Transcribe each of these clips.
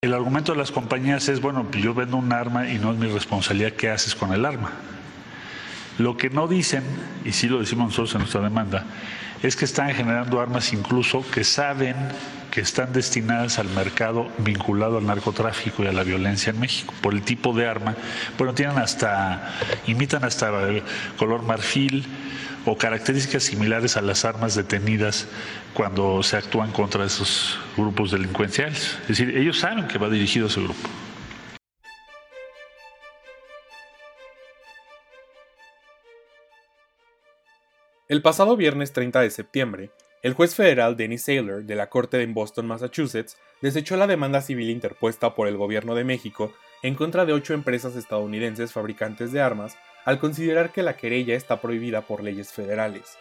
El argumento de las compañías es, bueno, yo vendo un arma y no es mi responsabilidad qué haces con el arma. Lo que no dicen, y sí lo decimos nosotros en nuestra demanda, es que están generando armas incluso que saben que están destinadas al mercado vinculado al narcotráfico y a la violencia en México, por el tipo de arma. Bueno, tienen hasta, imitan hasta color marfil o características similares a las armas detenidas cuando se actúan contra esos grupos delincuenciales. Es decir, ellos saben que va dirigido a ese grupo. El pasado viernes 30 de septiembre, el juez federal Dennis Saylor de la Corte de Boston, Massachusetts, desechó la demanda civil interpuesta por el gobierno de México en contra de ocho empresas estadounidenses fabricantes de armas al considerar que la querella está prohibida por leyes federales.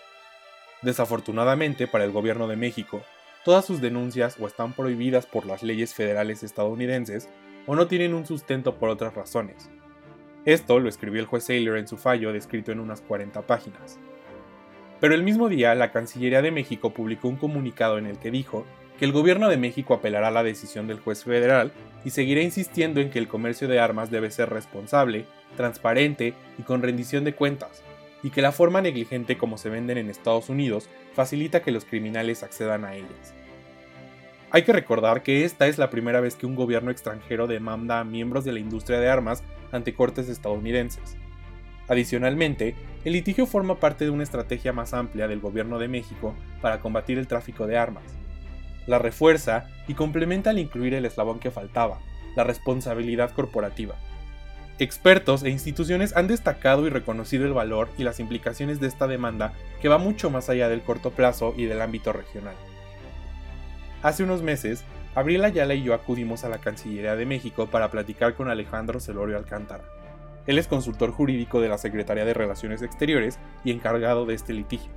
Desafortunadamente para el gobierno de México, todas sus denuncias o están prohibidas por las leyes federales estadounidenses o no tienen un sustento por otras razones. Esto lo escribió el juez Saylor en su fallo descrito en unas 40 páginas. Pero el mismo día, la Cancillería de México publicó un comunicado en el que dijo que el gobierno de México apelará la decisión del juez federal y seguirá insistiendo en que el comercio de armas debe ser responsable, transparente y con rendición de cuentas, y que la forma negligente como se venden en Estados Unidos facilita que los criminales accedan a ellas. Hay que recordar que esta es la primera vez que un gobierno extranjero demanda a miembros de la industria de armas ante cortes estadounidenses. Adicionalmente, el litigio forma parte de una estrategia más amplia del Gobierno de México para combatir el tráfico de armas. La refuerza y complementa al incluir el eslabón que faltaba, la responsabilidad corporativa. Expertos e instituciones han destacado y reconocido el valor y las implicaciones de esta demanda que va mucho más allá del corto plazo y del ámbito regional. Hace unos meses, Abril Ayala y yo acudimos a la Cancillería de México para platicar con Alejandro Celorio Alcántara, él es consultor jurídico de la Secretaría de Relaciones Exteriores y encargado de este litigio.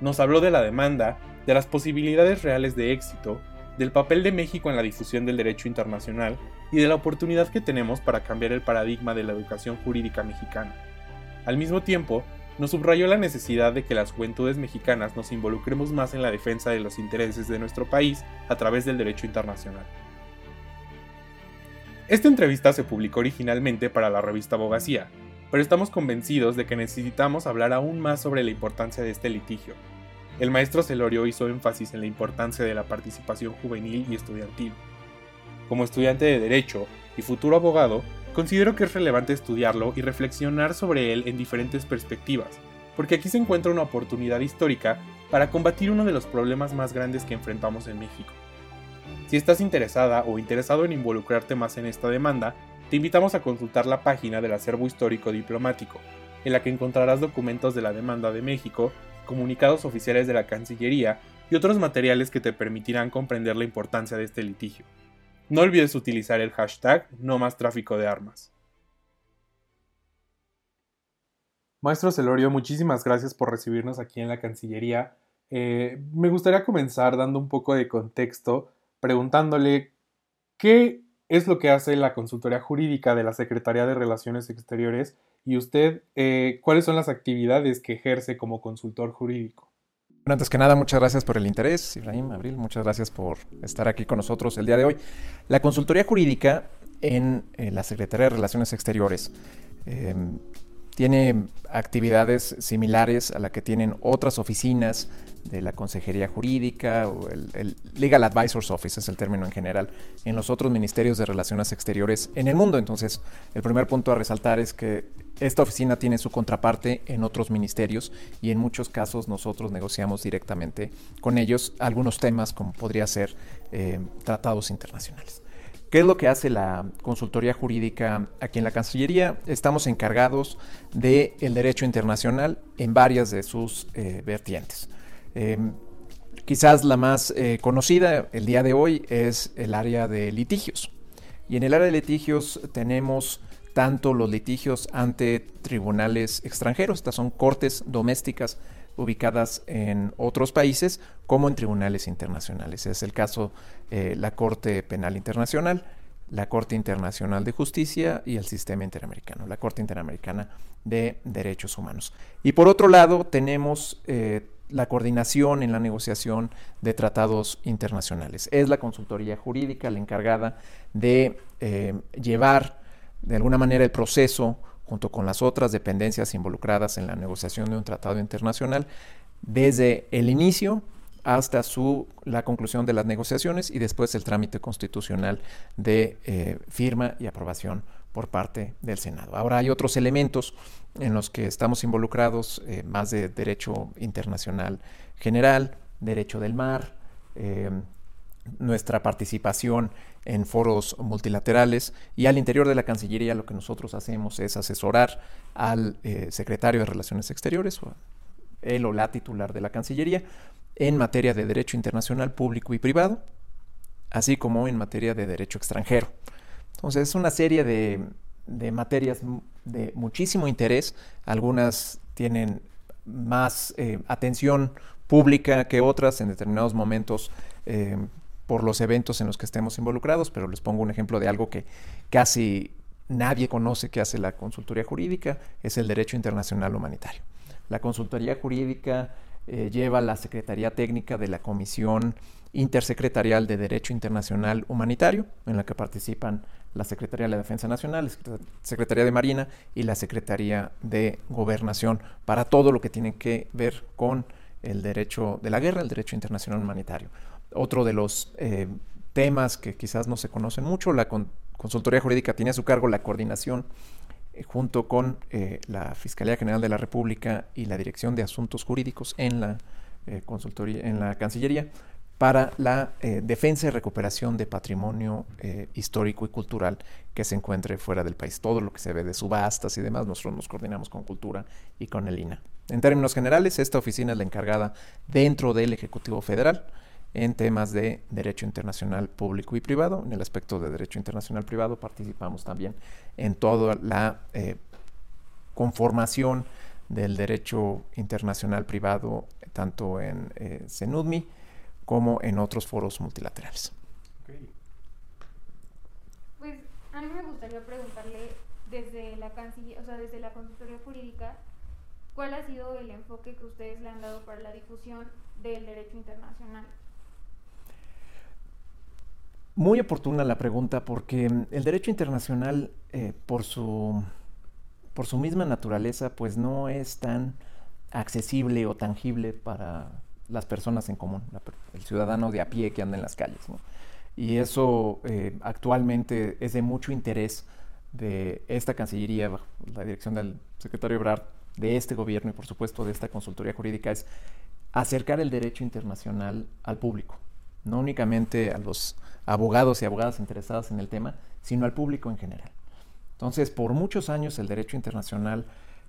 Nos habló de la demanda, de las posibilidades reales de éxito, del papel de México en la difusión del derecho internacional y de la oportunidad que tenemos para cambiar el paradigma de la educación jurídica mexicana. Al mismo tiempo, nos subrayó la necesidad de que las juventudes mexicanas nos involucremos más en la defensa de los intereses de nuestro país a través del derecho internacional. Esta entrevista se publicó originalmente para la revista Abogacía, pero estamos convencidos de que necesitamos hablar aún más sobre la importancia de este litigio. El maestro Celorio hizo énfasis en la importancia de la participación juvenil y estudiantil. Como estudiante de Derecho y futuro abogado, considero que es relevante estudiarlo y reflexionar sobre él en diferentes perspectivas, porque aquí se encuentra una oportunidad histórica para combatir uno de los problemas más grandes que enfrentamos en México, si estás interesada o interesado en involucrarte más en esta demanda, te invitamos a consultar la página del Acervo Histórico Diplomático, en la que encontrarás documentos de la demanda de México, comunicados oficiales de la Cancillería y otros materiales que te permitirán comprender la importancia de este litigio. No olvides utilizar el hashtag no más tráfico de armas. Maestro Celorio, muchísimas gracias por recibirnos aquí en la Cancillería. Eh, me gustaría comenzar dando un poco de contexto preguntándole qué es lo que hace la consultoría jurídica de la Secretaría de Relaciones Exteriores y usted eh, cuáles son las actividades que ejerce como consultor jurídico. Bueno, antes que nada, muchas gracias por el interés, Ibrahim, Abril, muchas gracias por estar aquí con nosotros el día de hoy. La consultoría jurídica en, eh, la Secretaría de Relaciones Exteriores em, tiene actividades similares a la que tienen otras oficinas de la Consejería Jurídica o el, Legal Advisors Office es el término en general en los otros ministerios de Relaciones Exteriores en el mundo. Entonces, el primer punto a resaltar es que esta oficina tiene su contraparte en otros ministerios y en muchos casos nosotros negociamos directamente con ellos algunos temas como podría ser eh, tratados internacionales. ¿Qué es lo que hace la consultoría jurídica aquí en la Cancillería? Estamos encargados del derecho internacional en varias de sus eh, vertientes. Em, quizás la más eh, conocida el día de hoy es el área de litigios. Y en el área de litigios tenemos tanto los litigios ante tribunales extranjeros, estas son cortes domésticas ubicadas en otros países como en tribunales internacionales. Es el caso eh, la Corte Penal Internacional, la Corte Internacional de Justicia y el Sistema Interamericano, la Corte Interamericana de Derechos Humanos. Y por otro lado tenemos eh, la coordinación en la negociación de tratados internacionales. Es la consultoría jurídica la encargada de eh, llevar de alguna manera el proceso junto con las otras dependencias involucradas en la negociación de un tratado internacional desde el inicio hasta su, la conclusión de las negociaciones y después el trámite constitucional de eh, firma y aprobación por parte del Senado. Ahora hay otros elementos en los que estamos involucrados, eh, más de derecho internacional general, derecho del mar, eh, nuestra participación en foros multilaterales y al interior de la Cancillería lo que nosotros hacemos es asesorar al secretario de Relaciones Exteriores, él o la titular de la Cancillería, en materia de derecho internacional público y privado, así como en materia de derecho extranjero. Entonces es una serie de, materias de muchísimo interés, algunas tienen más eh, atención pública que otras en determinados momentos eh, por los eventos en los que estemos involucrados, pero les pongo un ejemplo de algo que casi nadie conoce que hace la consultoría jurídica, es el derecho internacional humanitario. La consultoría jurídica eh, lleva la Secretaría Técnica de la Comisión Intersecretarial de Derecho Internacional Humanitario, en la que participan la Secretaría de la Defensa Nacional, la Secretaría de Marina y la Secretaría de Gobernación, para todo lo que tiene que ver con el derecho de la guerra, el derecho internacional humanitario. Otro de los eh, temas que quizás no se conocen mucho, la consultoría jurídica tiene a su cargo la coordinación eh, junto con eh, la Fiscalía General de la República y la Dirección de Asuntos Jurídicos en la consultoría, en la Cancillería, para la defensa y recuperación de patrimonio histórico y cultural que se encuentre fuera del país. Todo lo que se ve de subastas y demás, nosotros nos coordinamos con Cultura y con el INA. En términos generales, esta oficina es la encargada dentro del Ejecutivo Federal en temas de derecho internacional público y privado. En el aspecto de derecho internacional privado participamos también en toda la eh, conformación del derecho internacional privado, tanto en eh, CENUDMI como en otros foros multilaterales. Pues a mí me gustaría preguntarle desde la canciller, o sea, desde la consultoría jurídica, ¿cuál ha sido el enfoque que ustedes le han dado para la difusión del derecho internacional? Muy oportuna la pregunta porque mm, el derecho internacional, eh, por, su, por su misma naturaleza, pues no es tan accesible o tangible para las personas en común, el ciudadano de a pie que anda en las calles. Y eso eh, actualmente es de mucho interés de esta Cancillería, la dirección del secretario Ebrard, de este gobierno y por supuesto de esta consultoría jurídica, es acercar el derecho internacional al público, no únicamente a los abogados y abogadas interesadas en el tema, sino al público en general. Entonces, por muchos años el derecho internacional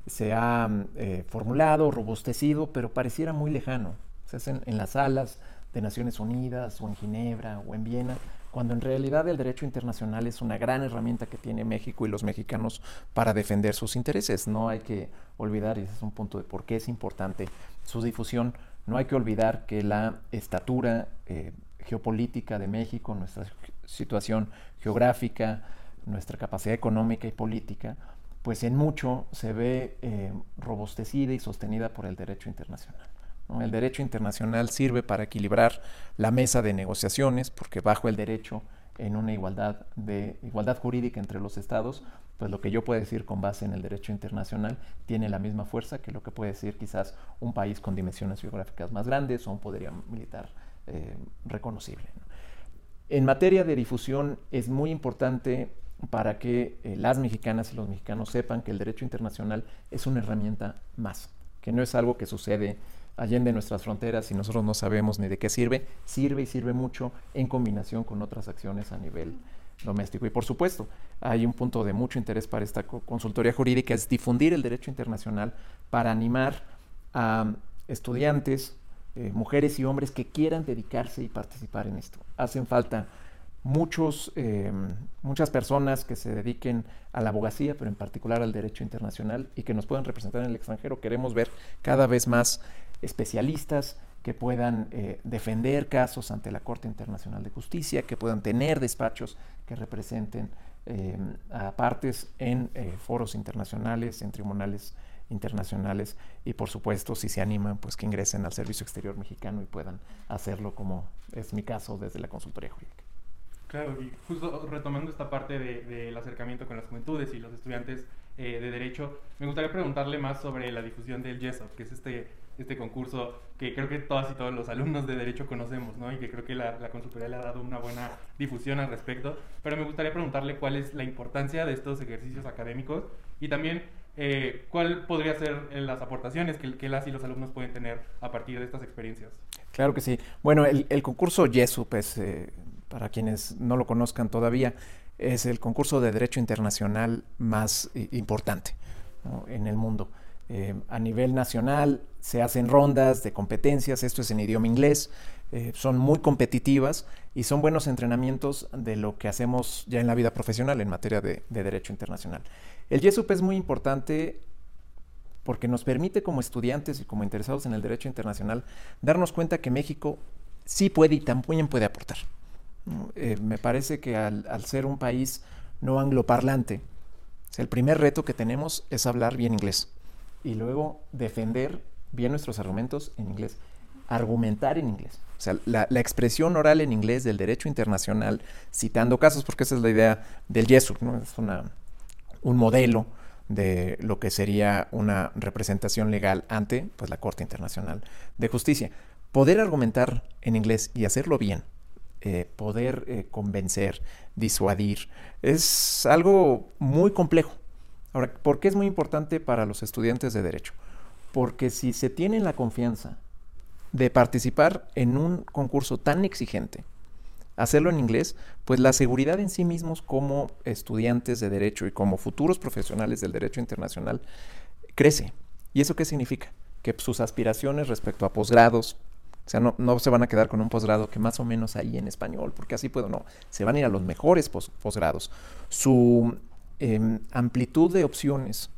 se ha eh, formulado, robustecido, pero pareciera muy lejano. Se hacen en las salas de Naciones Unidas o en Ginebra o en Viena, cuando en realidad el derecho internacional es una gran herramienta que tiene México y los mexicanos para defender sus intereses. No hay que olvidar, y ese es un punto de por qué es importante su difusión, no hay que olvidar que la estatura eh, geopolítica de México, nuestra situación geográfica, nuestra capacidad económica y política, pues en mucho se ve eh, robustecida y sostenida por el derecho internacional. El derecho internacional sirve para equilibrar la mesa de negociaciones, porque bajo el derecho en una igualdad de igualdad jurídica entre los estados, pues lo que yo puedo decir con base en el derecho internacional tiene la misma fuerza que lo que puede decir quizás un país con dimensiones geográficas más grandes o un poderío militar eh, reconocible. En materia de difusión es muy importante para que eh, las mexicanas y los mexicanos sepan que el derecho internacional es una herramienta más, que no es algo que sucede allende nuestras fronteras y nosotros no sabemos ni de qué sirve, sirve y sirve mucho en combinación con otras acciones a nivel doméstico. Y por supuesto, hay un punto de mucho interés para esta consultoría jurídica, es difundir el derecho internacional para animar a estudiantes, eh, mujeres y hombres que quieran dedicarse y participar en esto. Hacen falta muchos, eh, muchas personas que se dediquen a la abogacía, pero en particular al derecho internacional y que nos puedan representar en el extranjero. Queremos ver cada vez más especialistas que puedan eh, defender casos ante la Corte Internacional de Justicia, que puedan tener despachos que representen a partes en foros internacionales, en tribunales internacionales y por supuesto si se animan pues que ingresen al servicio exterior mexicano y puedan hacerlo como es mi caso desde la consultoría jurídica. Claro, y justo retomando esta parte del acercamiento con las juventudes y los estudiantes eh, de Derecho, me gustaría preguntarle más sobre la difusión del YESOP, que es este, este concurso que creo que todas y todos los alumnos de Derecho conocemos, ¿no? Y que creo que la, la consultoría le ha dado una buena difusión al respecto. Pero me gustaría preguntarle cuál es la importancia de estos ejercicios académicos y también eh, cuál podría ser eh, las aportaciones que, que, las y los alumnos pueden tener a partir de estas experiencias. Claro que sí. Bueno, el, el concurso YESUP es, para quienes no lo conozcan todavía, es el concurso de derecho internacional más importante en el mundo. Eh, a nivel nacional se hacen rondas de competencias, esto es en idioma inglés, eh, son muy competitivas y son buenos entrenamientos de lo que hacemos ya en la vida profesional en materia de, de derecho internacional. El YESUP es muy importante porque nos permite como estudiantes y como interesados en el derecho internacional darnos cuenta que México sí puede y también puede aportar. Eh, me parece que al, ser un país no angloparlante, el primer reto que tenemos es hablar bien inglés y luego defender bien nuestros argumentos en inglés, argumentar en inglés. O sea, la, expresión oral en inglés del derecho internacional, citando casos, porque esa es la idea del YESUP, ¿no? es una, un modelo de lo que sería una representación legal ante pues, la Corte Internacional de Justicia. Poder argumentar en inglés y hacerlo bien eh, poder eh, convencer, disuadir. Es algo muy complejo. Ahora, ¿por qué es muy importante para los estudiantes de derecho? Porque si se tiene la confianza de participar en un concurso tan exigente, hacerlo en inglés, pues la seguridad en sí mismos como estudiantes de derecho y como futuros profesionales del derecho internacional crece. ¿Y eso qué significa? Que sus aspiraciones respecto a posgrados, o sea, no, se van a quedar con un posgrado que más o menos ahí en español, porque así puedo, no. Se van a ir a los mejores posgrados. Su em, amplitud de opciones,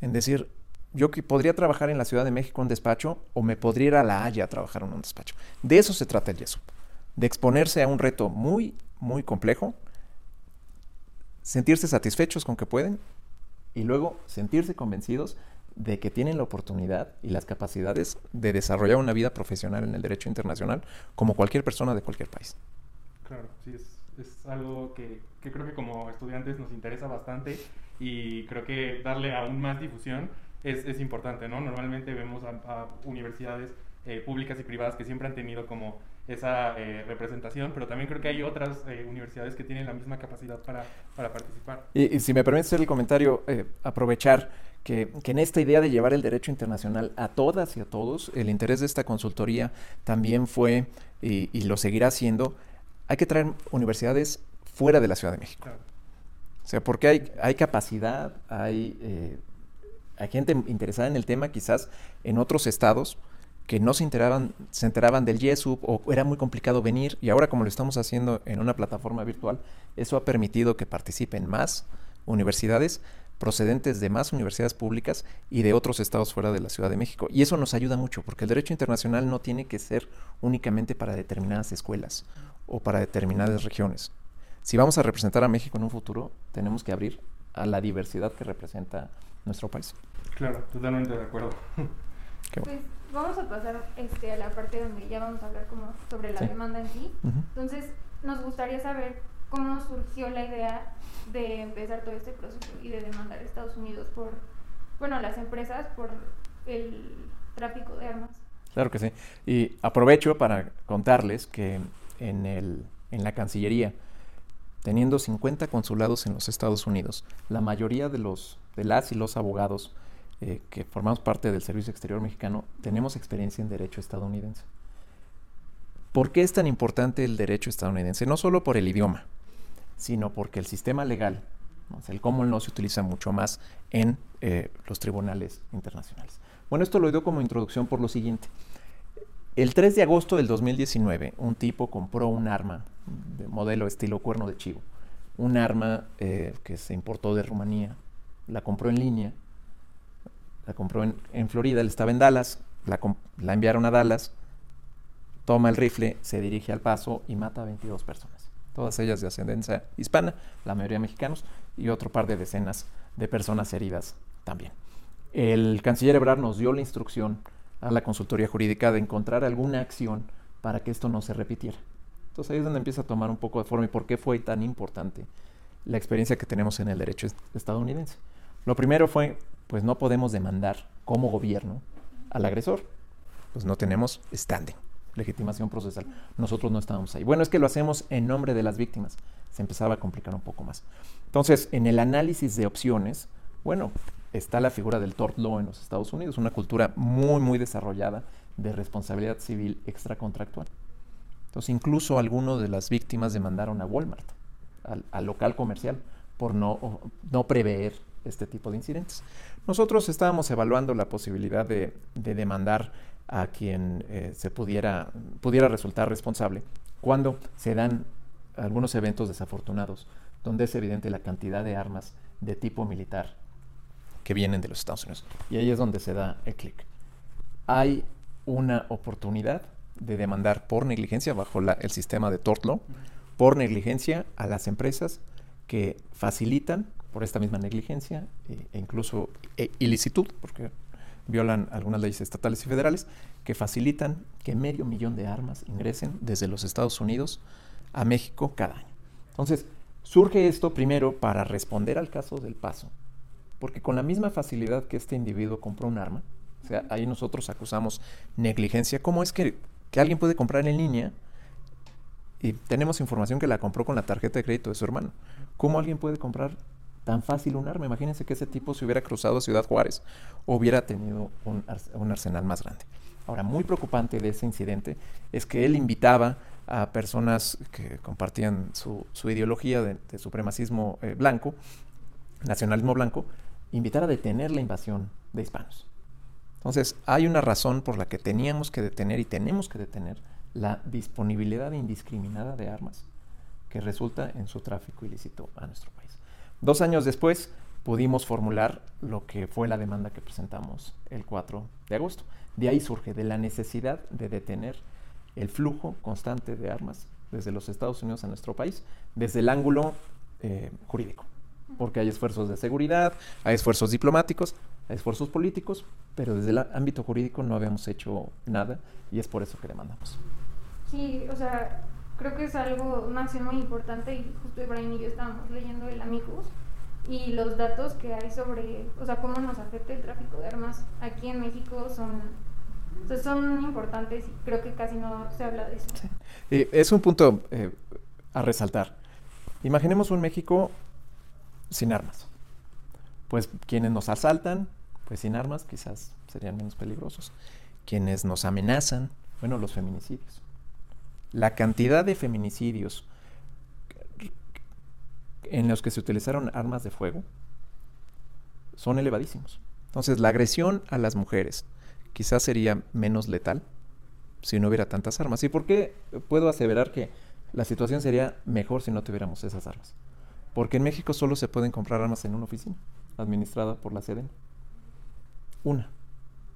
en decir, yo que podría trabajar en la Ciudad de México en despacho o me podría ir a La Haya a trabajar en un despacho. De eso se trata el YESUP, de exponerse a un reto muy, muy complejo, sentirse satisfechos con que pueden y luego sentirse convencidos de que tienen la oportunidad y las capacidades de desarrollar una vida profesional en el derecho internacional como cualquier persona de cualquier país. Claro, sí, es, es algo que, que, creo que como estudiantes nos interesa bastante y creo que darle aún más difusión es, es importante, ¿no? Normalmente vemos a, universidades eh, públicas y privadas que siempre han tenido como esa eh, representación, pero también creo que hay otras eh, universidades que tienen la misma capacidad para, para participar. Y, y, si me permite hacer el comentario, aprovechar que, en esta idea de llevar el derecho internacional a todas y a todos, el interés de esta consultoría también fue, y, lo seguirá siendo, hay que traer universidades fuera de la Ciudad de México. O sea, porque hay, hay capacidad, hay, eh, hay gente interesada en el tema quizás en otros estados que no se enteraban, se enteraban del YESUB o era muy complicado venir y ahora como lo estamos haciendo en una plataforma virtual, eso ha permitido que participen más universidades, procedentes de más universidades públicas y de otros estados fuera de la Ciudad de México. Y eso nos ayuda mucho, porque el derecho internacional no tiene que ser únicamente para determinadas escuelas o para determinadas regiones. Si vamos a representar a México en un futuro, tenemos que abrir a la diversidad que representa nuestro país. Claro, totalmente de acuerdo. Pues vamos a pasar este, a la parte donde ya vamos a hablar como sobre la demanda en sí. Entonces, nos gustaría saber cómo surgió la idea de empezar todo este proceso y de demandar a Estados Unidos por, bueno, las empresas por el tráfico de armas. Claro que sí. Y aprovecho para contarles que en, el, en la Cancillería, teniendo 50 consulados en los Estados Unidos, la mayoría de, los, de las y los abogados eh, que formamos parte del Servicio Exterior Mexicano tenemos experiencia en derecho estadounidense. ¿Por qué es tan importante el derecho estadounidense? No solo por el idioma, sino porque el sistema legal, el common law se utiliza mucho más en eh, los tribunales internacionales. Bueno, esto lo digo como introducción por lo siguiente. El 3 de agosto del 2019, un tipo compró un arma de modelo estilo cuerno de chivo, un arma eh, que se importó de Rumanía, la compró en línea, la compró en, Florida, él estaba en Dallas, la, la enviaron a Dallas, toma el rifle, se dirige al paso y mata a 22 personas. Todas ellas de ascendencia hispana, la mayoría mexicanos, y otro par de decenas de personas heridas también. el canciller Ebrard nos dio la instrucción a la consultoría jurídica de encontrar alguna acción para que esto no se repitiera. Entonces ahí es donde empieza a tomar un poco de forma y por qué fue tan importante la experiencia que tenemos en el derecho estadounidense. Lo primero fue, pues no podemos demandar como gobierno al agresor, pues no tenemos standing, legitimación procesal. Nosotros no estábamos ahí. Bueno, es que lo hacemos en nombre de las víctimas. Se empezaba a complicar un poco más. Entonces, en el análisis de opciones, bueno, está la figura del tort law en los Estados Unidos, una cultura muy, muy desarrollada de responsabilidad civil extracontractual. Entonces, incluso algunos de las víctimas demandaron a Walmart, al, local comercial, por no, no prever este tipo de incidentes. Nosotros estábamos evaluando la posibilidad de, demandar a quien eh, se pudiera, pudiera resultar responsable cuando se dan algunos eventos desafortunados, donde es evidente la cantidad de armas de tipo militar que vienen de los Estados Unidos. Y ahí es donde se da el clic. Hay una oportunidad de demandar por negligencia bajo el sistema de tort law, por negligencia a las empresas que facilitan por esta misma negligencia eh, e incluso e ilicitud, porque violan algunas leyes estatales y federales, que facilitan que medio millón de armas ingresen desde los Estados Unidos a México cada año. Entonces, surge esto primero para responder al caso del paso, porque con la misma facilidad que este individuo compró un arma, o sea, ahí nosotros acusamos negligencia, ¿cómo es que, que alguien puede comprar en línea y tenemos información que la compró con la tarjeta de crédito de su hermano? ¿Cómo alguien puede comprar tan fácil un arma. Imagínense que ese tipo se hubiera cruzado a Ciudad Juárez o hubiera tenido un, arsenal más grande. Ahora, muy preocupante de ese incidente es que él invitaba a personas que compartían su, ideología de, supremacismo eh, blanco, nacionalismo blanco, invitar a detener la invasión de hispanos. Entonces, hay una razón por la que teníamos que detener y tenemos que detener la disponibilidad indiscriminada de armas que resulta en su tráfico ilícito a nuestro país. Dos años después pudimos formular lo que fue la demanda que presentamos el 4 de agosto. De ahí surge de la necesidad de detener el flujo constante de armas desde los Estados Unidos a nuestro país, desde el ángulo eh, jurídico, porque hay esfuerzos de seguridad, hay esfuerzos diplomáticos, hay esfuerzos políticos, pero desde el ámbito jurídico no habíamos hecho nada y es por eso que demandamos. Sí, o sea, creo que es algo, una acción muy importante y justo Ibrahim y yo estábamos leyendo el Amicus y los datos que hay sobre, o sea, cómo nos afecta el tráfico de armas aquí en México son, son importantes y creo que casi no se habla de eso. es un punto eh, a resaltar. Imaginemos un México sin armas. Pues quienes nos asaltan, pues sin armas quizás serían menos peligrosos. Quienes nos amenazan, bueno, los feminicidios la cantidad de feminicidios en los que se utilizaron armas de fuego son elevadísimos. Entonces, la agresión a las mujeres quizás sería menos letal si no hubiera tantas armas. ¿Y por qué puedo aseverar que la situación sería mejor si no tuviéramos esas armas? Porque en México solo se pueden comprar armas en una oficina administrada por la SEDEN. Una.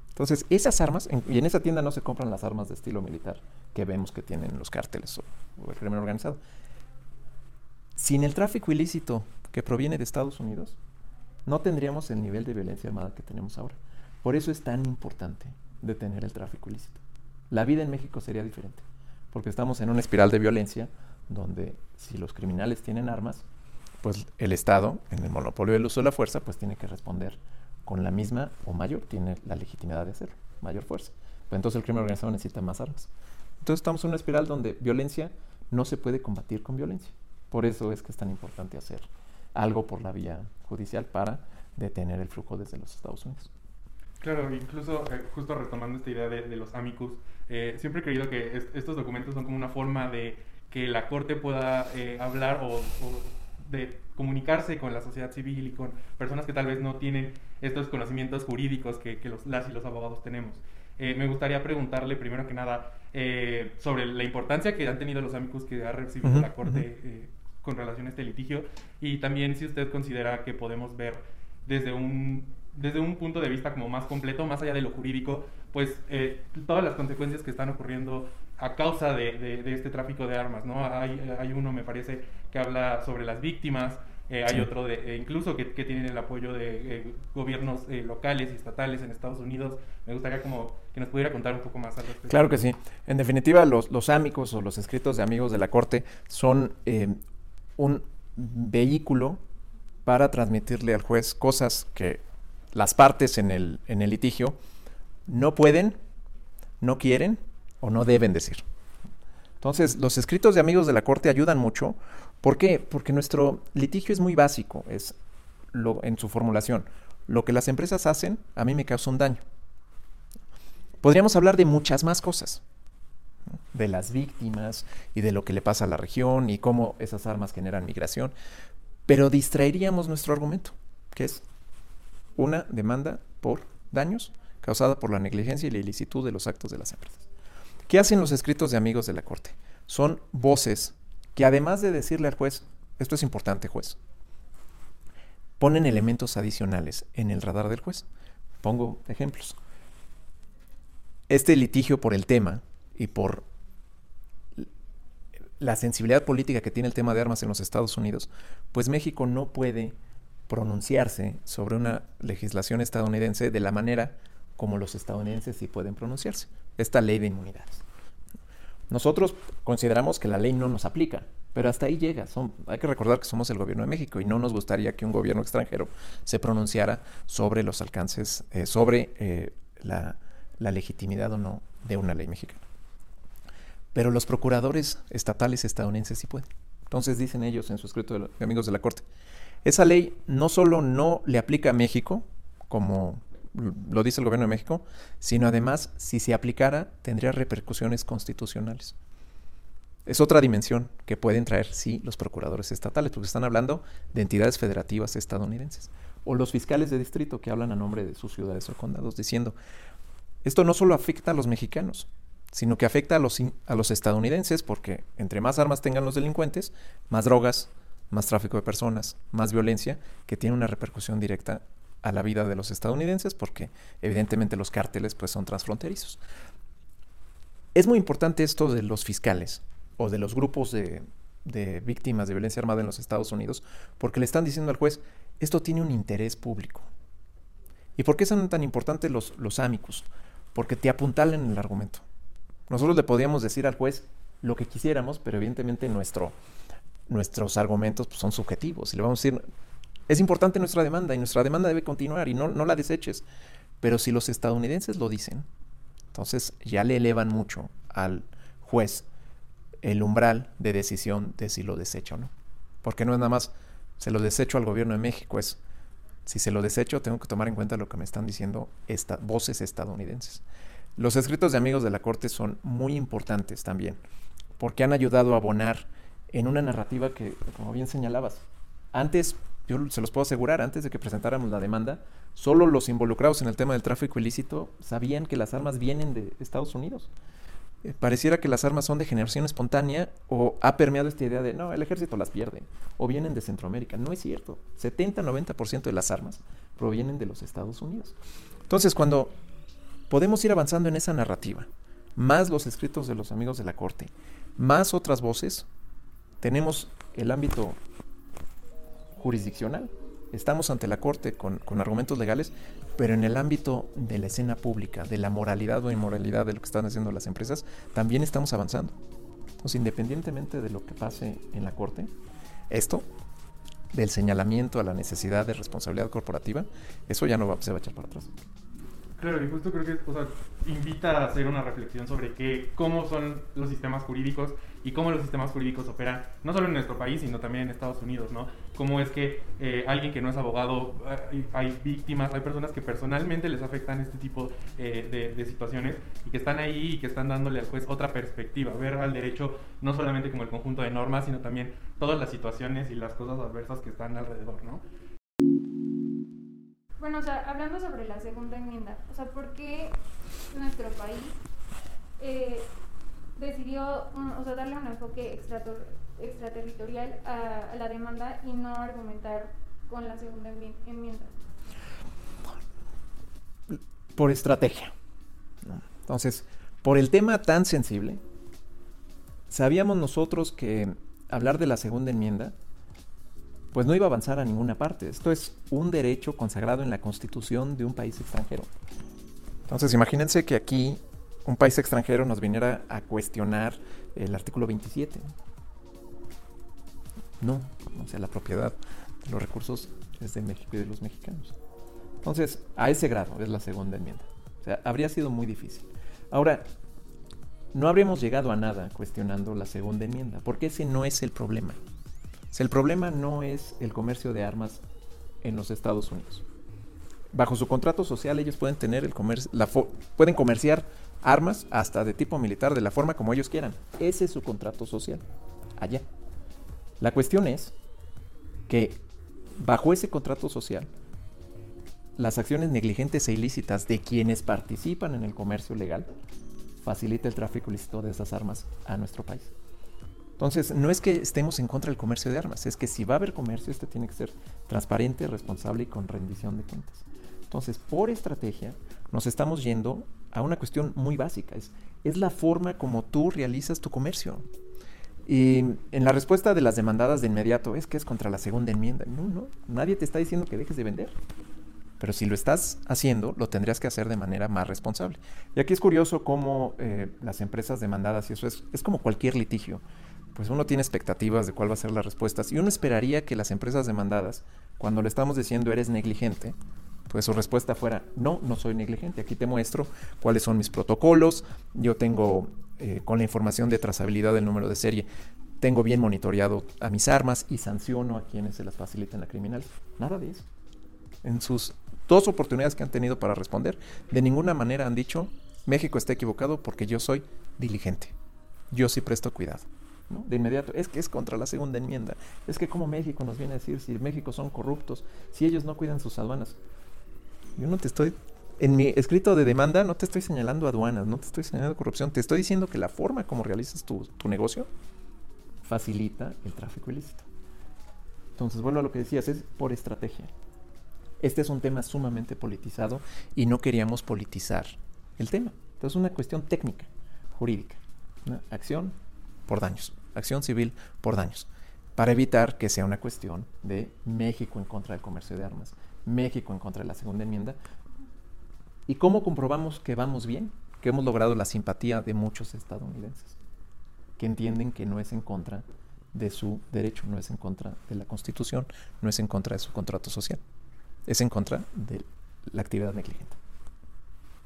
Entonces, esas armas, y en esa tienda no se compran las armas de estilo militar que vemos que tienen los cárteles o, el crimen organizado. Sin el tráfico ilícito que proviene de Estados Unidos, no tendríamos el nivel de violencia armada que tenemos ahora. Por eso es tan importante detener el tráfico ilícito. La vida en México sería diferente, porque estamos en una espiral de violencia donde si los criminales tienen armas, pues el Estado, en el monopolio del uso de la fuerza, pues tiene que responder con la misma o mayor, tiene la legitimidad de hacerlo, mayor fuerza. Pues entonces el crimen organizado necesita más armas. Entonces estamos en una espiral donde violencia no se puede combatir con violencia. Por eso es que es tan importante hacer algo por la vía judicial para detener el flujo desde los Estados Unidos. Claro, incluso eh, justo retomando esta idea de, los amicus, eh, siempre he creído que estos documentos son como una forma de que la Corte pueda eh, hablar o de comunicarse con la sociedad civil y con personas que tal vez no tienen estos conocimientos jurídicos que, los, las y los abogados tenemos. Eh, me gustaría preguntarle primero que nada eh, sobre la importancia que han tenido los amigos que ha recibido la Corte eh, con relación a este litigio y también si usted considera que podemos ver desde un, desde un punto de vista como más completo, más allá de lo jurídico, pues todas las consecuencias que están ocurriendo a causa de, de, este tráfico de armas, ¿no? Hay, hay, uno, me parece, que habla sobre las víctimas, eh, hay otro de, incluso que, que, tienen el apoyo de gobiernos locales y estatales en Estados Unidos. Me gustaría como que nos pudiera contar un poco más al respecto. Claro que sí. En definitiva, los, los amigos o los escritos de amigos de la Corte son un vehículo para transmitirle al juez cosas que las partes en el, en el litigio no pueden, no quieren o no deben decir. Entonces, los escritos de amigos de la Corte ayudan mucho. ¿Por qué? Porque nuestro litigio es muy básico, es lo, en su formulación. Lo que las empresas hacen a mí me causa un daño. Podríamos hablar de muchas más cosas, de las víctimas y de lo que le pasa a la región y cómo esas armas generan migración, pero distraeríamos nuestro argumento, que es una demanda por daños causada por la negligencia y la ilicitud de los actos de las empresas. ¿Qué hacen los escritos de amigos de la Corte? Son voces que además de decirle al juez, esto es importante juez, ponen elementos adicionales en el radar del juez. Pongo ejemplos. Este litigio por el tema y por la sensibilidad política que tiene el tema de armas en los Estados Unidos, pues México no puede pronunciarse sobre una legislación estadounidense de la manera como los estadounidenses sí pueden pronunciarse. Esta ley de inmunidades. Nosotros consideramos que la ley no nos aplica, pero hasta ahí llega. hay que recordar que somos el gobierno de México y no nos gustaría que un gobierno extranjero se pronunciara sobre los alcances, eh, sobre eh, la, la legitimidad o no de una ley mexicana. Pero los procuradores estatales estadounidenses sí pueden. Entonces dicen ellos en su escrito de, amigos de la Corte, esa ley no solo no le aplica a México, como lo dice el gobierno de México, sino además, si se aplicara, tendría repercusiones constitucionales. Es otra dimensión que pueden traer, sí, los procuradores estatales, porque están hablando de entidades federativas estadounidenses. O los fiscales de distrito que hablan a nombre de sus ciudades o condados, diciendo, esto no solo afecta a los mexicanos, sino que afecta a los, a los estadounidenses, porque entre más armas tengan los delincuentes, más drogas, más tráfico de personas, más violencia, que tiene una repercusión directa a la vida de los estadounidenses, porque evidentemente los cárteles pues, son transfronterizos. Es muy importante esto de los fiscales o de los grupos de, víctimas de violencia armada en los Estados Unidos, porque le están diciendo al juez, esto tiene un interés público. ¿Y por qué son tan importantes los, los amicus? Porque te apuntalan el argumento. Nosotros le podíamos decir al juez lo que quisiéramos, pero evidentemente nuestro, nuestros argumentos pues, son subjetivos. Y le vamos a decir, es importante nuestra demanda y nuestra demanda debe continuar y no, no la deseches. Pero si los estadounidenses lo dicen, entonces ya le elevan mucho al juez el umbral de decisión de si lo desecho o no. Porque no es nada más, se lo desecho al gobierno de México, es, si se lo desecho, tengo que tomar en cuenta lo que me están diciendo estas voces estadounidenses. Los escritos de amigos de la Corte son muy importantes también, porque han ayudado a abonar en una narrativa que, como bien señalabas, antes, yo se los puedo asegurar, antes de que presentáramos la demanda, solo los involucrados en el tema del tráfico ilícito sabían que las armas vienen de Estados Unidos. Eh, pareciera que las armas son de generación espontánea o ha permeado esta idea de, no, el ejército las pierde o vienen de Centroamérica. No es cierto. 70-90% de las armas provienen de los Estados Unidos. Entonces, cuando podemos ir avanzando en esa narrativa, más los escritos de los amigos de la corte, más otras voces, tenemos el ámbito jurisdiccional. Estamos ante la corte con, argumentos legales, pero en el ámbito de la escena pública, de la moralidad o inmoralidad de lo que están haciendo las empresas, también estamos avanzando. Entonces, independientemente de lo que pase en la corte, esto del señalamiento a la necesidad de responsabilidad corporativa, eso ya no va, se va a echar para atrás. Claro, y justo creo que o sea, invita a hacer una reflexión sobre qué, cómo son los sistemas jurídicos y cómo los sistemas jurídicos operan, no solo en nuestro país, sino también en Estados Unidos, ¿no? Cómo es que eh, alguien que no es abogado, eh, hay víctimas, hay personas que personalmente les afectan este tipo eh, de, de, situaciones y que están ahí y que están dándole al juez otra perspectiva, ver al derecho no solamente como el conjunto de normas, sino también todas las situaciones y las cosas adversas que están alrededor, ¿no? Bueno, o sea, hablando sobre la segunda enmienda, o sea, ¿por qué nuestro país eh, decidió, o sea, darle un enfoque extraterritorial a, la demanda y no argumentar con la segunda enmienda? Por estrategia. Entonces, por el tema tan sensible, sabíamos nosotros que hablar de la segunda enmienda pues no iba a avanzar a ninguna parte. Esto es un derecho consagrado en la constitución de un país extranjero. Entonces imagínense que aquí un país extranjero nos viniera a cuestionar el artículo 27. No, o sea, la propiedad de los recursos es de México y de los mexicanos. Entonces, a ese grado es la segunda enmienda. O sea, habría sido muy difícil. Ahora, no habríamos llegado a nada cuestionando la segunda enmienda, porque ese no es el problema. El problema no es el comercio de armas en los Estados Unidos. Bajo su contrato social ellos pueden tener el comercio, pueden comerciar armas hasta de tipo militar de la forma como ellos quieran. Ese es su contrato social. Allá. La cuestión es que bajo ese contrato social, las acciones negligentes e ilícitas de quienes participan en el comercio legal facilita el tráfico ilícito de esas armas a nuestro país. Entonces, no es que estemos en contra del comercio de armas, es que si va a haber comercio, este tiene que ser transparente, responsable y con rendición de cuentas. Entonces, por estrategia, nos estamos yendo a una cuestión muy básica, es, es la forma como tú realizas tu comercio. Y en la respuesta de las demandadas de inmediato es que es contra la segunda enmienda. No, no, nadie te está diciendo que dejes de vender. Pero si lo estás haciendo, lo tendrías que hacer de manera más responsable. Y aquí es curioso cómo eh, las empresas demandadas, y eso es, es como cualquier litigio, pues uno tiene expectativas de cuál va a ser las respuestas. Y uno esperaría que las empresas demandadas, cuando le estamos diciendo eres negligente, pues su respuesta fuera, no, no soy negligente, aquí te muestro cuáles son mis protocolos, yo tengo eh, con la información de trazabilidad del número de serie, tengo bien monitoreado a mis armas y sanciono a quienes se las faciliten a criminales. Nada de eso. En sus dos oportunidades que han tenido para responder, de ninguna manera han dicho, México está equivocado porque yo soy diligente. Yo sí presto cuidado. De inmediato, es que es contra la segunda enmienda. Es que como México nos viene a decir si México son corruptos, si ellos no cuidan sus aduanas. Yo no te estoy, en mi escrito de demanda no te estoy señalando aduanas, no te estoy señalando corrupción, te estoy diciendo que la forma como realizas tu, tu negocio facilita el tráfico ilícito. Entonces, bueno, lo que decías es por estrategia. Este es un tema sumamente politizado y no queríamos politizar el tema. Entonces, es una cuestión técnica, jurídica. Una acción por daños, acción civil por daños, para evitar que sea una cuestión de México en contra del comercio de armas, México en contra de la segunda enmienda. ¿Y cómo comprobamos que vamos bien? Que hemos logrado la simpatía de muchos estadounidenses, que entienden que no es en contra de su derecho, no es en contra de la Constitución, no es en contra de su contrato social es en contra de la actividad negligente.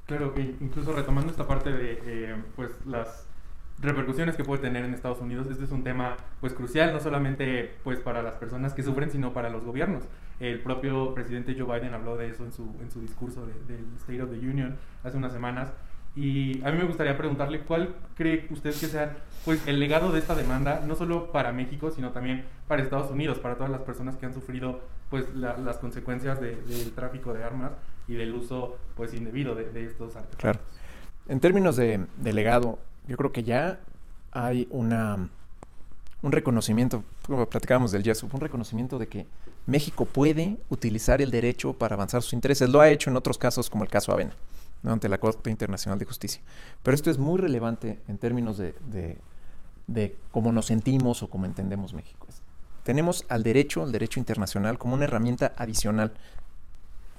Claro, incluso retomando esta parte de eh, pues las repercusiones que puede tener en Estados Unidos, este es un tema pues crucial, no solamente pues para las personas que sufren, sino para los gobiernos. El propio presidente Joe Biden habló de eso en su, en su discurso del State of the Union hace unas semanas, y a mí me gustaría preguntarle cuál cree usted que sea pues, el legado de esta demanda, no solo para México, sino también para Estados Unidos, para todas las personas que han sufrido pues, las consecuencias del tráfico de armas y del uso pues, indebido de, estos artefactos. Claro. En términos de, de, legado, yo creo que ya hay una, un reconocimiento, como platicábamos del YESUF, un reconocimiento de que México puede utilizar el derecho para avanzar sus intereses. Lo ha hecho en otros casos, como el caso Avena ante la Corte Internacional de Justicia. Pero esto es muy relevante en términos de, de, cómo nos sentimos o cómo entendemos México. Tenemos al derecho, al derecho internacional, como una herramienta adicional,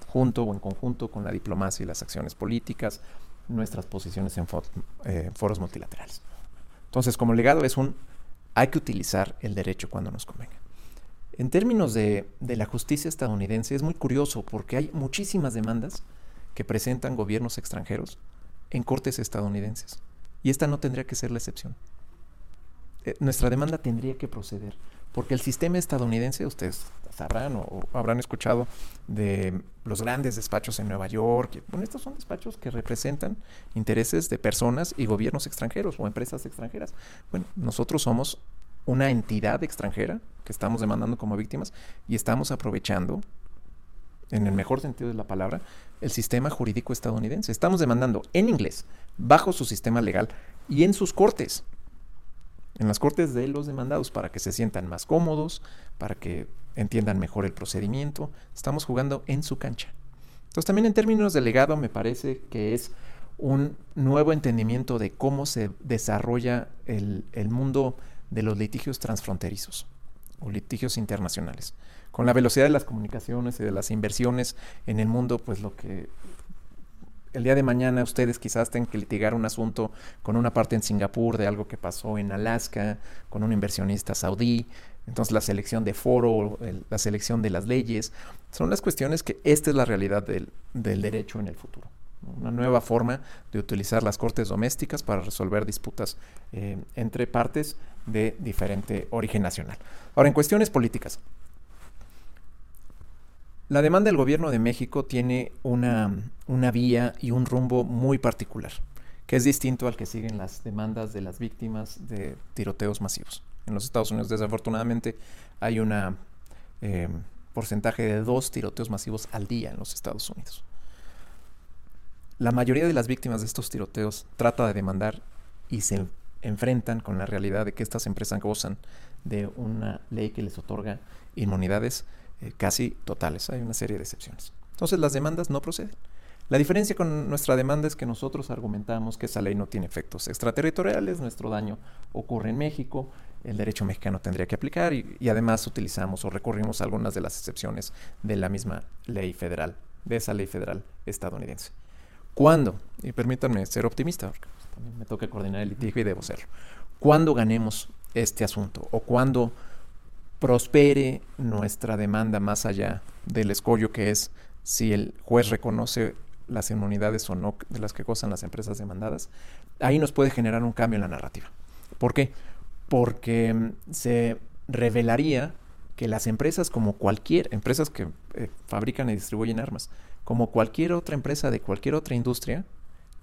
junto o en conjunto con la diplomacia y las acciones políticas, nuestras posiciones en eh, foros multilaterales. Entonces, como legado es un, hay que utilizar el derecho cuando nos convenga. En términos de, de la justicia estadounidense es muy curioso porque hay muchísimas demandas que presentan gobiernos extranjeros en cortes estadounidenses. Y esta no tendría que ser la excepción. Eh, nuestra demanda tendría que proceder, porque el sistema estadounidense, ustedes sabrán o, habrán escuchado de los grandes despachos en Nueva York. Bueno, estos son despachos que representan intereses de personas y gobiernos extranjeros o empresas extranjeras. Bueno, nosotros somos una entidad extranjera que estamos demandando como víctimas y estamos aprovechando en el mejor sentido de la palabra, el sistema jurídico estadounidense. Estamos demandando en inglés, bajo su sistema legal y en sus cortes, en las cortes de los demandados, para que se sientan más cómodos, para que entiendan mejor el procedimiento. Estamos jugando en su cancha. Entonces también en términos de legado me parece que es un nuevo entendimiento de cómo se desarrolla el, el mundo de los litigios transfronterizos. o litigios internacionales. Con la velocidad de las comunicaciones y de las inversiones en el mundo, pues lo que el día de mañana ustedes quizás tengan que litigar un asunto con una parte en Singapur de algo que pasó en Alaska, con un inversionista saudí, entonces la selección de foro, la selección de las leyes, son las cuestiones que esta es la realidad del, derecho en el futuro. Una nueva forma de utilizar las cortes domésticas para resolver disputas eh, entre partes de diferente origen nacional. Ahora, en cuestiones políticas, la demanda del gobierno de México tiene una, una, vía y un rumbo muy particular, que es distinto al que siguen las demandas de las víctimas de tiroteos masivos. En los Estados Unidos, desafortunadamente, hay un eh, porcentaje de dos tiroteos masivos al día en los Estados Unidos. La mayoría de las víctimas de estos tiroteos trata de demandar y se enfrentan con la realidad de que estas empresas gozan de una ley que les otorga inmunidades eh, casi totales. Hay una serie de excepciones. Entonces las demandas no proceden. La diferencia con nuestra demanda es que nosotros argumentamos que esa ley no tiene efectos extraterritoriales, nuestro daño ocurre en México, el derecho mexicano tendría que aplicar y, además utilizamos o recurrimos algunas de las excepciones de la misma ley federal, de esa ley federal estadounidense. ¿Cuándo? Y permítanme ser optimista, porque también me toca coordinar el litigio y debo serlo. ¿Cuándo ganemos este asunto? ¿O cuándo prospere nuestra demanda más allá del escollo que es si el juez reconoce las inmunidades o no de las que gozan las empresas demandadas, ahí nos puede generar un cambio en la narrativa. ¿Por qué? Porque mm, se revelaría que las empresas como cualquier, empresas que eh, fabrican y distribuyen armas, como cualquier otra empresa de cualquier otra industria,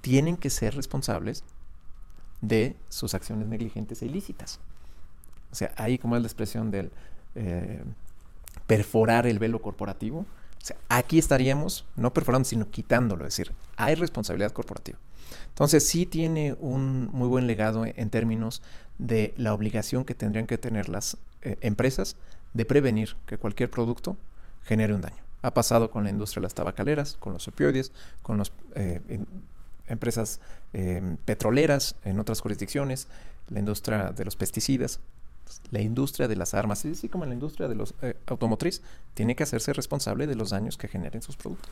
tienen que ser responsables de sus acciones negligentes e ilícitas. O sea, ahí como es la expresión del eh, perforar el velo corporativo. O sea, aquí estaríamos no perforando, sino quitándolo. Es decir, hay responsabilidad corporativa. Entonces sí tiene un muy buen legado en términos de la obligación que tendrían que tener las eh, empresas de prevenir que cualquier producto genere un daño. Ha pasado con la industria de las tabacaleras, con los opioides, con las eh, empresas petroleras en otras jurisdicciones, la industria de los pesticidas la industria de las armas, así como la industria de los eh, automotriz, tiene que hacerse responsable de los daños que generen sus productos.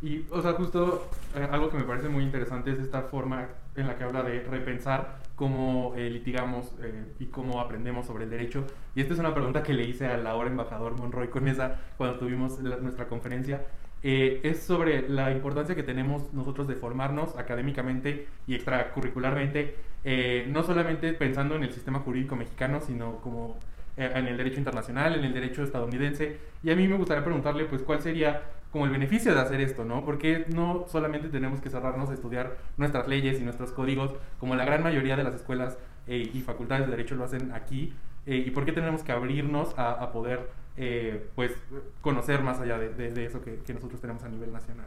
Y, o sea, justo eh, algo que me parece muy interesante es esta forma en la que habla de repensar cómo eh, litigamos y cómo aprendemos sobre el derecho. Y esta es una pregunta que le hice al ahora embajador Monroy con esa cuando tuvimos nuestra conferencia. es sobre la importancia que tenemos nosotros de formarnos académicamente y extracurricularmente eh, no solamente pensando en el sistema jurídico mexicano, sino como eh, en el derecho internacional, en el derecho estadounidense. Y a mí me gustaría preguntarle, pues, cuál sería como el beneficio de hacer esto, ¿no? Porque no solamente tenemos que cerrarnos a estudiar nuestras leyes y nuestros códigos, como la gran mayoría de las escuelas eh, y facultades de derecho lo hacen aquí, y por qué tenemos que abrirnos a, poder, pues, conocer más allá de, eso que, que nosotros tenemos a nivel nacional.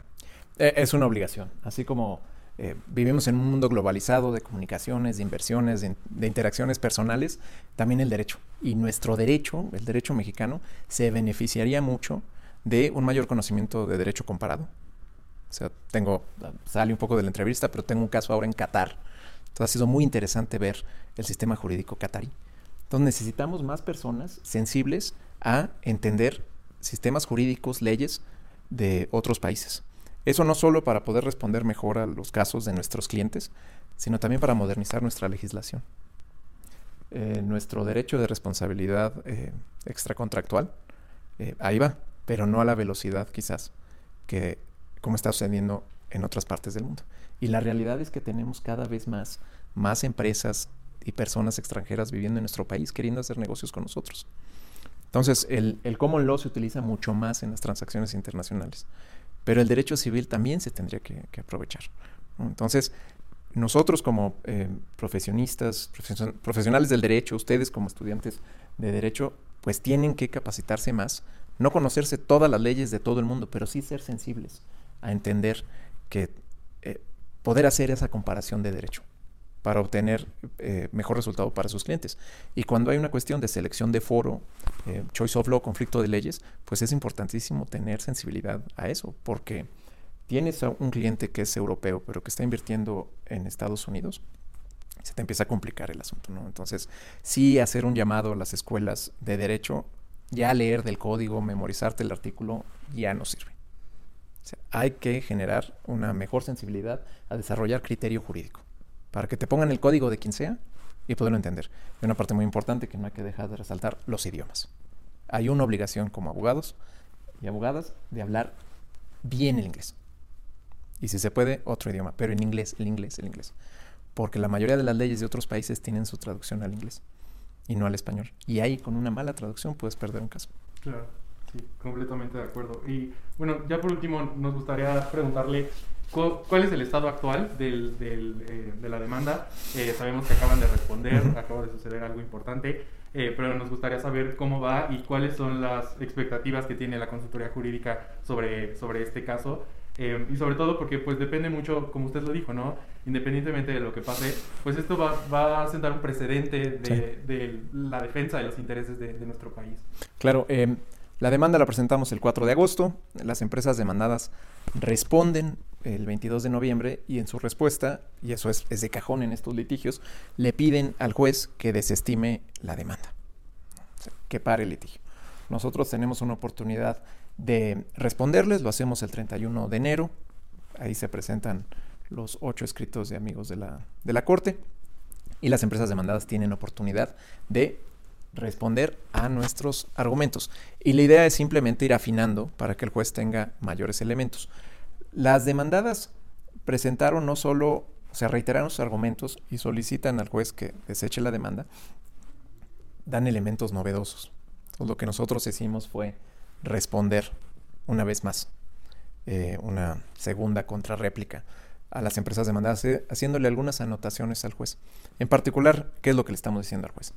Es una obligación, así como eh, vivimos en un mundo globalizado de comunicaciones, de inversiones, de, interacciones personales, también el derecho. Y nuestro derecho, el derecho mexicano, se beneficiaría mucho de un mayor conocimiento de derecho comparado. O sea, tengo, sale un poco de la entrevista, pero tengo un caso ahora en Qatar. Entonces ha sido muy interesante ver el sistema jurídico qatarí. Entonces necesitamos más personas sensibles a entender sistemas jurídicos, leyes de otros países. Eso no solo para poder responder mejor a los casos de nuestros clientes, sino también para modernizar nuestra legislación. Eh, nuestro derecho de responsabilidad eh, extracontractual, eh, ahí va, pero no a la velocidad quizás que como está sucediendo en otras partes del mundo. Y la realidad es que tenemos cada vez más, más empresas y personas extranjeras viviendo en nuestro país queriendo hacer negocios con nosotros. Entonces, el, el common law se utiliza mucho más en las transacciones internacionales. Pero el derecho civil también se tendría que, aprovechar. Entonces, nosotros como eh, profesionistas, profesionales del derecho, ustedes como estudiantes de derecho, pues tienen que capacitarse más, no conocerse todas las leyes de todo el mundo, pero sí ser sensibles a entender que eh, poder hacer esa comparación de derecho para obtener eh, mejor resultado para sus clientes. Y cuando hay una cuestión de selección de foro, eh, choice of law, conflicto de leyes, pues es importantísimo tener sensibilidad a eso, porque tienes a un cliente que es europeo, pero que está invirtiendo en Estados Unidos, se te empieza a complicar el asunto, ¿no? Entonces, sí hacer un llamado a las escuelas de derecho, ya leer del código, memorizarte el artículo, ya no sirve. hay que generar una mejor sensibilidad a desarrollar criterio jurídico, para que te pongan el código de quien sea y poderlo entender. Y una parte muy importante que no hay que dejar de resaltar, los idiomas. Hay una obligación como abogados y abogadas de hablar bien el inglés. Y si se puede, otro idioma, pero en inglés, el inglés, el inglés. Porque la mayoría de las leyes de otros países tienen su traducción al inglés y no al español. Y ahí con una mala traducción puedes perder un caso. Claro, sí, completamente de acuerdo. Y bueno, ya por último nos gustaría preguntarle cuál es el estado actual del, del, eh, de la demanda. Eh, sabemos que acaban de responder, acaba de suceder algo importante. Eh, pero nos gustaría saber cómo va y cuáles son las expectativas que tiene la consultoría jurídica sobre, sobre este caso. Y sobre todo porque pues depende mucho, como usted lo dijo, ¿no? Independientemente de lo que pase, pues esto va, va a sentar un precedente de, de, la defensa de los intereses de, de nuestro país. Claro, la demanda la presentamos el 4 de agosto, las empresas demandadas responden el 22 de noviembre y en su respuesta, y eso es, de cajón en estos litigios, le piden al juez que desestime la demanda, que pare el litigio. Nosotros tenemos una oportunidad de responderles, lo hacemos el 31 de enero, ahí se presentan los ocho escritos de amigos de la, de la Corte y las empresas demandadas tienen oportunidad de responder a nuestros argumentos. Y la idea es simplemente ir afinando para que el juez tenga mayores elementos. Las demandadas presentaron no solo, o sea, reiteraron sus argumentos y solicitan al juez que deseche la demanda, dan elementos novedosos. lo que nosotros hicimos fue responder una vez más, eh, una segunda contrarréplica a las empresas demandadas, eh, haciéndole algunas anotaciones al juez. En particular, ¿qué es lo que le estamos diciendo al juez?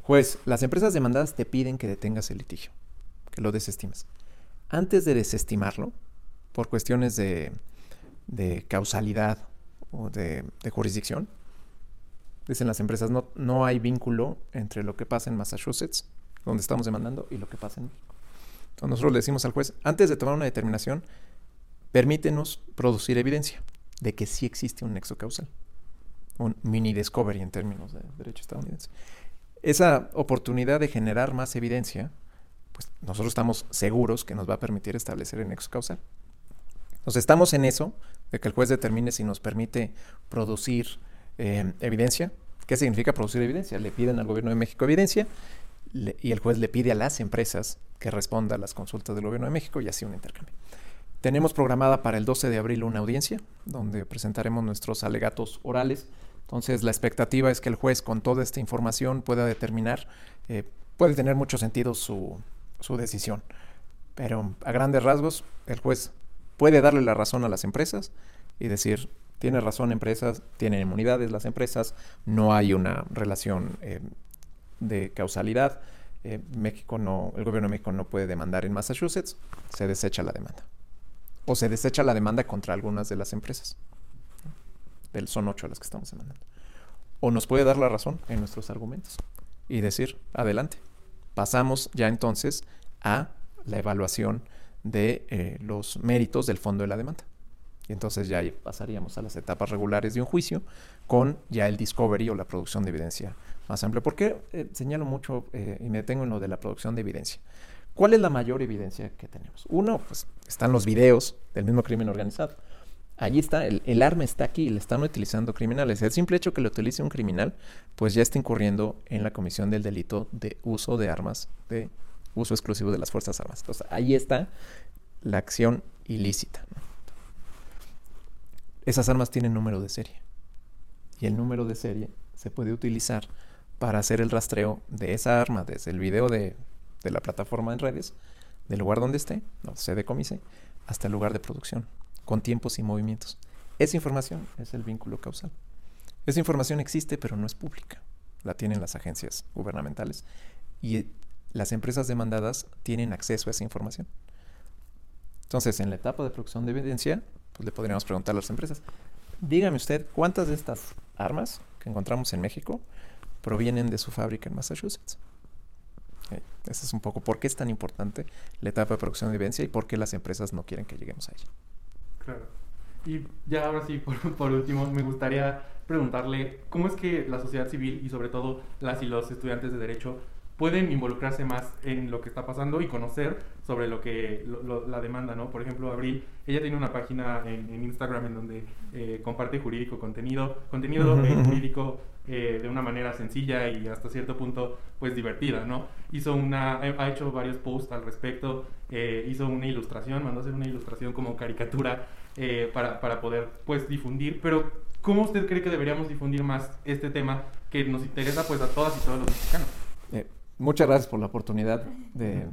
Juez, las empresas demandadas te piden que detengas el litigio, que lo desestimes. Antes de desestimarlo, por cuestiones de, causalidad o de, jurisdicción, dicen las empresas, no, no hay vínculo entre lo que pasa en Massachusetts, donde estamos demandando, y lo que pasa en México. Entonces nosotros le decimos al juez, antes de tomar una determinación, permítenos producir evidencia de que sí existe un nexo causal. Un mini discovery en términos de derecho estadounidense esa oportunidad de generar más evidencia, pues nosotros estamos seguros que nos va a permitir establecer el nexo causal. Entonces estamos en eso, de que el juez determine si nos permite producir eh, evidencia. ¿Qué significa producir evidencia? Le piden al gobierno de México evidencia y el juez le pide a las empresas que responda a las consultas del gobierno de México y así un intercambio. Tenemos programada para el 12 de abril una audiencia donde presentaremos nuestros alegatos orales entonces la expectativa es que el juez con toda esta información pueda determinar, eh, puede tener mucho sentido su, su decisión. Pero a grandes rasgos, el juez puede darle la razón a las empresas y decir, tiene razón empresas, tienen inmunidades las empresas, no hay una relación eh, de causalidad. Eh, México no, el gobierno de México no puede demandar en Massachusetts, se desecha la demanda. O se desecha la demanda contra algunas de las empresas son ocho las que estamos demandando. O nos puede dar la razón en nuestros argumentos y decir, adelante. Pasamos ya entonces a la evaluación de eh, los méritos del fondo de la demanda. Y entonces ya pasaríamos a las etapas regulares de un juicio con ya el discovery o la producción de evidencia más amplia. ¿Por qué eh, señalo mucho eh, y me detengo en lo de la producción de evidencia? ¿Cuál es la mayor evidencia que tenemos? Uno, pues están los videos del mismo crimen organizado allí está, el, arma está aquí y le están utilizando criminales. El simple hecho que lo utilice un criminal, pues ya está incurriendo en la comisión del delito de uso de armas, de uso exclusivo de las Fuerzas Armadas. Entonces, ahí está la acción ilícita. Esas armas tienen número de serie. Y el número de serie se puede utilizar para hacer el rastreo de esa arma desde el video de, la plataforma en redes, del lugar donde esté, no se decomise, hasta el lugar de producción con tiempos y movimientos. Esa información es el vínculo causal. Esa información existe, pero no es pública. La tienen las agencias gubernamentales y las empresas demandadas tienen acceso a esa información. Entonces, en la etapa de producción de evidencia, pues le podríamos preguntar a las empresas, dígame usted, ¿cuántas de estas armas que encontramos en México provienen de su fábrica en Massachusetts? Eh, ese es un poco por qué es tan importante la etapa de producción de evidencia y por qué las empresas no quieren que lleguemos a ella. Claro. Y ya ahora sí, por, por, último, me gustaría preguntarle cómo es que la sociedad civil y sobre todo las y los estudiantes de derecho pueden involucrarse más en lo que está pasando y conocer sobre lo que la demanda, ¿no? Por ejemplo, Abril, ella tiene una página en, Instagram en donde eh, comparte jurídico contenido, contenido eh, jurídico eh, de una manera sencilla y hasta cierto punto, pues divertida, ¿no? Hizo una, ha hecho varios posts al respecto, hizo una ilustración, mandó a hacer una ilustración como caricatura para, para poder, pues, difundir, pero ¿cómo usted cree que deberíamos difundir más este tema que nos interesa, pues, a todas y todos los mexicanos? Muchas gracias por la oportunidad de...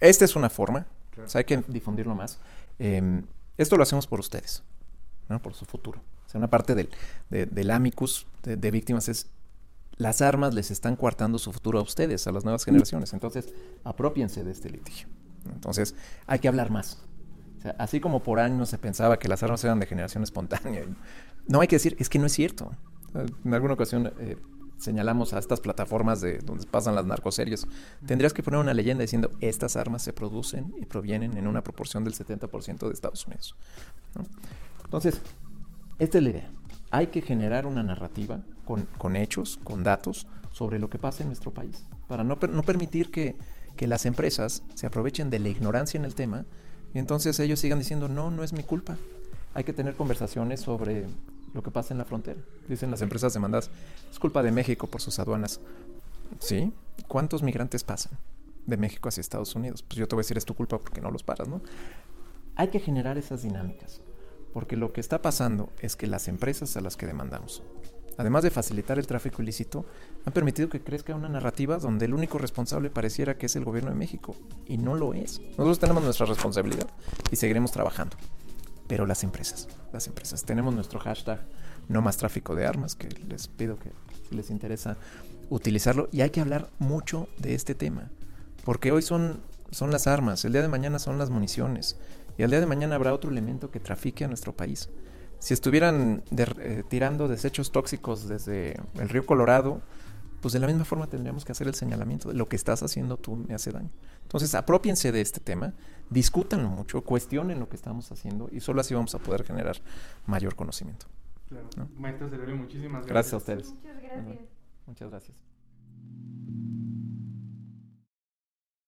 Esta es una forma, hay que difundirlo más. Em, esto lo hacemos por ustedes, ¿no? por su futuro. O sea, una parte del, del amicus de, víctimas es las armas les están coartando su futuro a ustedes, a las nuevas generaciones. Entonces, apropiense de este litigio. Entonces, hay que hablar más. O sea, así como por años se pensaba que las armas eran de generación espontánea, no hay que decir, es que no es cierto. En alguna ocasión eh, señalamos a estas plataformas de donde pasan las narcoseries, tendrías que poner una leyenda diciendo estas armas se producen y provienen en una proporción del 70% de Estados Unidos. Entonces, esta es la idea. Hay que generar una narrativa con, hechos, con datos sobre lo que pasa en nuestro país, para no, no permitir que, que las empresas se aprovechen de la ignorancia en el tema y entonces ellos sigan diciendo, no, no es mi culpa. Hay que tener conversaciones sobre lo que pasa en la frontera. Dicen las empresas demandadas, es culpa de México por sus aduanas. ¿Sí? ¿Cuántos migrantes pasan de México hacia Estados Unidos? Pues yo te voy a decir, es tu culpa porque no los paras, ¿no? Hay que generar esas dinámicas, porque lo que está pasando es que las empresas a las que demandamos, además de facilitar el tráfico ilícito, han permitido que crezca una narrativa donde el único responsable pareciera que es el gobierno de México, y no lo es. Nosotros tenemos nuestra responsabilidad y seguiremos trabajando pero las empresas, las empresas. Tenemos nuestro hashtag no más tráfico de armas, que les pido que si les interesa utilizarlo. Y hay que hablar mucho de este tema, porque hoy son, son las armas, el día de mañana son las municiones, y el día de mañana habrá otro elemento que trafique a nuestro país. Si estuvieran eh, tirando desechos tóxicos desde el río Colorado, pues de la misma forma tendríamos que hacer el señalamiento de lo que estás haciendo tú me hace daño. Entonces, apropiense de este tema, discútanlo mucho, cuestionen lo que estamos haciendo y solo así vamos a poder generar mayor conocimiento. Claro. ¿no? Maestro Cerebro, muchísimas gracias. Gracias a ustedes. Muchas gracias. Muchas gracias.